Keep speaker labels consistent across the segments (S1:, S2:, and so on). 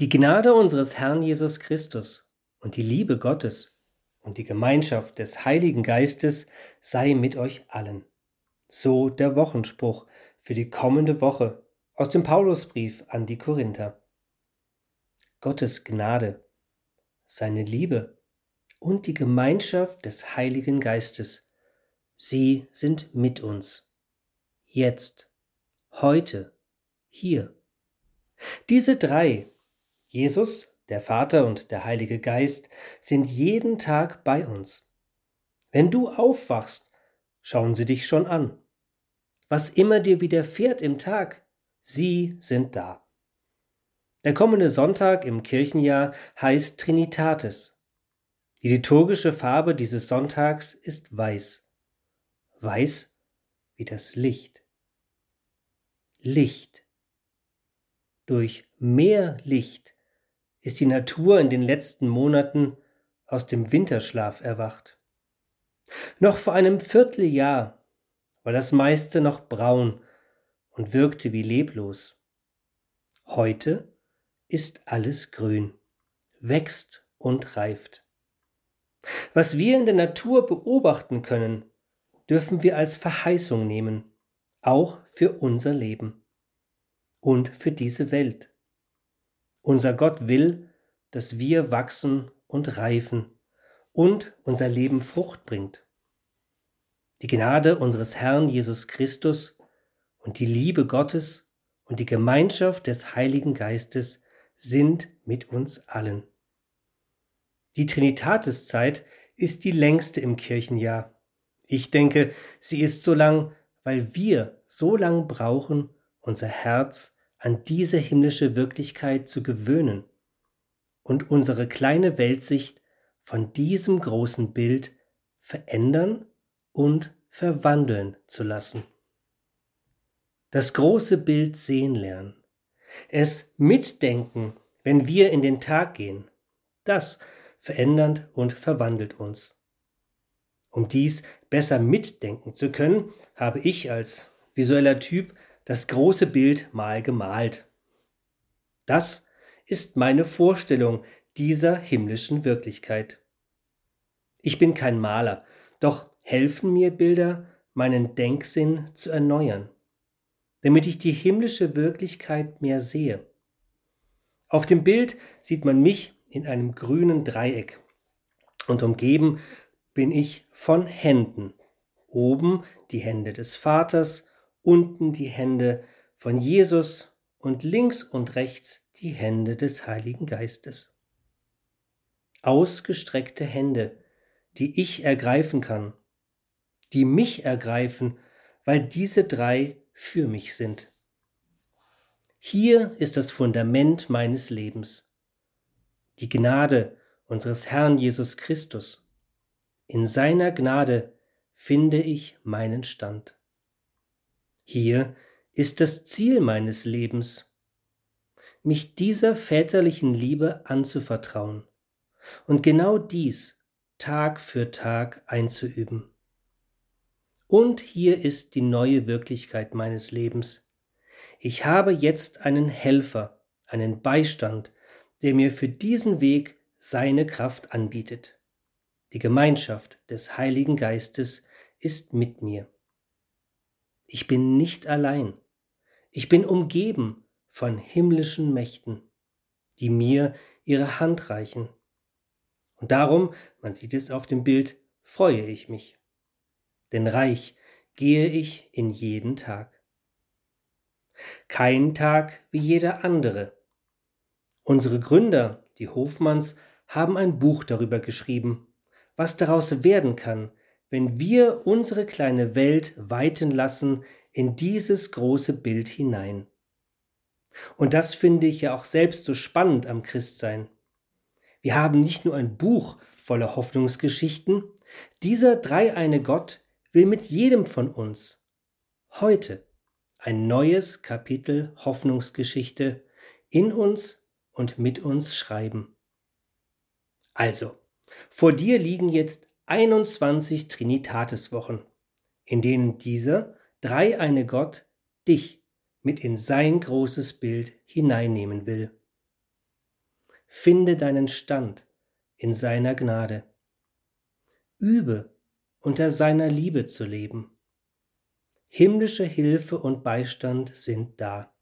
S1: Die Gnade unseres Herrn Jesus Christus und die Liebe Gottes und die Gemeinschaft des Heiligen Geistes sei mit euch allen. So der Wochenspruch für die kommende Woche aus dem Paulusbrief an die Korinther. Gottes Gnade, seine Liebe und die Gemeinschaft des Heiligen Geistes, sie sind mit uns. Jetzt, heute, hier. Diese drei Jesus, der Vater und der Heilige Geist sind jeden Tag bei uns. Wenn du aufwachst, schauen sie dich schon an. Was immer dir widerfährt im Tag, sie sind da. Der kommende Sonntag im Kirchenjahr heißt Trinitatis. Die liturgische Farbe dieses Sonntags ist weiß. Weiß wie das Licht. Licht. Durch mehr Licht ist die Natur in den letzten Monaten aus dem Winterschlaf erwacht. Noch vor einem Vierteljahr war das meiste noch braun und wirkte wie leblos. Heute ist alles grün, wächst und reift. Was wir in der Natur beobachten können, dürfen wir als Verheißung nehmen, auch für unser Leben und für diese Welt. Unser Gott will, dass wir wachsen und reifen und unser Leben Frucht bringt. Die Gnade unseres Herrn Jesus Christus und die Liebe Gottes und die Gemeinschaft des Heiligen Geistes sind mit uns allen. Die Trinitatiszeit ist die längste im Kirchenjahr. Ich denke, sie ist so lang, weil wir so lang brauchen, unser Herz an diese himmlische Wirklichkeit zu gewöhnen und unsere kleine Weltsicht von diesem großen Bild verändern und verwandeln zu lassen. Das große Bild sehen lernen, es mitdenken, wenn wir in den Tag gehen, das verändert und verwandelt uns. Um dies besser mitdenken zu können, habe ich als visueller Typ das große Bild mal gemalt. Das ist meine Vorstellung dieser himmlischen Wirklichkeit. Ich bin kein Maler, doch helfen mir Bilder, meinen Denksinn zu erneuern, damit ich die himmlische Wirklichkeit mehr sehe. Auf dem Bild sieht man mich in einem grünen Dreieck und umgeben bin ich von Händen. Oben die Hände des Vaters unten die Hände von Jesus und links und rechts die Hände des Heiligen Geistes. Ausgestreckte Hände, die ich ergreifen kann, die mich ergreifen, weil diese drei für mich sind. Hier ist das Fundament meines Lebens. Die Gnade unseres Herrn Jesus Christus. In seiner Gnade finde ich meinen Stand. Hier ist das Ziel meines Lebens, mich dieser väterlichen Liebe anzuvertrauen und genau dies Tag für Tag einzuüben. Und hier ist die neue Wirklichkeit meines Lebens. Ich habe jetzt einen Helfer, einen Beistand, der mir für diesen Weg seine Kraft anbietet. Die Gemeinschaft des Heiligen Geistes ist mit mir. Ich bin nicht allein. Ich bin umgeben von himmlischen Mächten, die mir ihre Hand reichen. Und darum, man sieht es auf dem Bild, freue ich mich. Denn reich gehe ich in jeden Tag. Kein Tag wie jeder andere. Unsere Gründer, die Hofmanns, haben ein Buch darüber geschrieben, was daraus werden kann, wenn wir unsere kleine Welt weiten lassen in dieses große Bild hinein. Und das finde ich ja auch selbst so spannend am Christsein. Wir haben nicht nur ein Buch voller Hoffnungsgeschichten, dieser dreieine Gott will mit jedem von uns heute ein neues Kapitel Hoffnungsgeschichte in uns und mit uns schreiben. Also, vor dir liegen jetzt 21 Trinitatiswochen, in denen dieser dreieine Gott dich mit in sein großes Bild hineinnehmen will. finde deinen Stand in seiner Gnade. Übe, unter seiner Liebe zu leben. Himmlische Hilfe und Beistand sind da.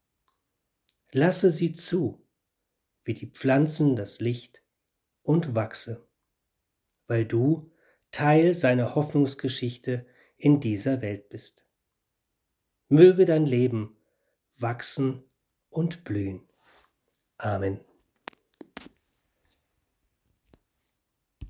S1: Lasse sie zu, wie die Pflanzen das Licht, und wachse, weil du Teil seiner Hoffnungsgeschichte in dieser Welt bist. Möge dein Leben wachsen und blühen. Amen.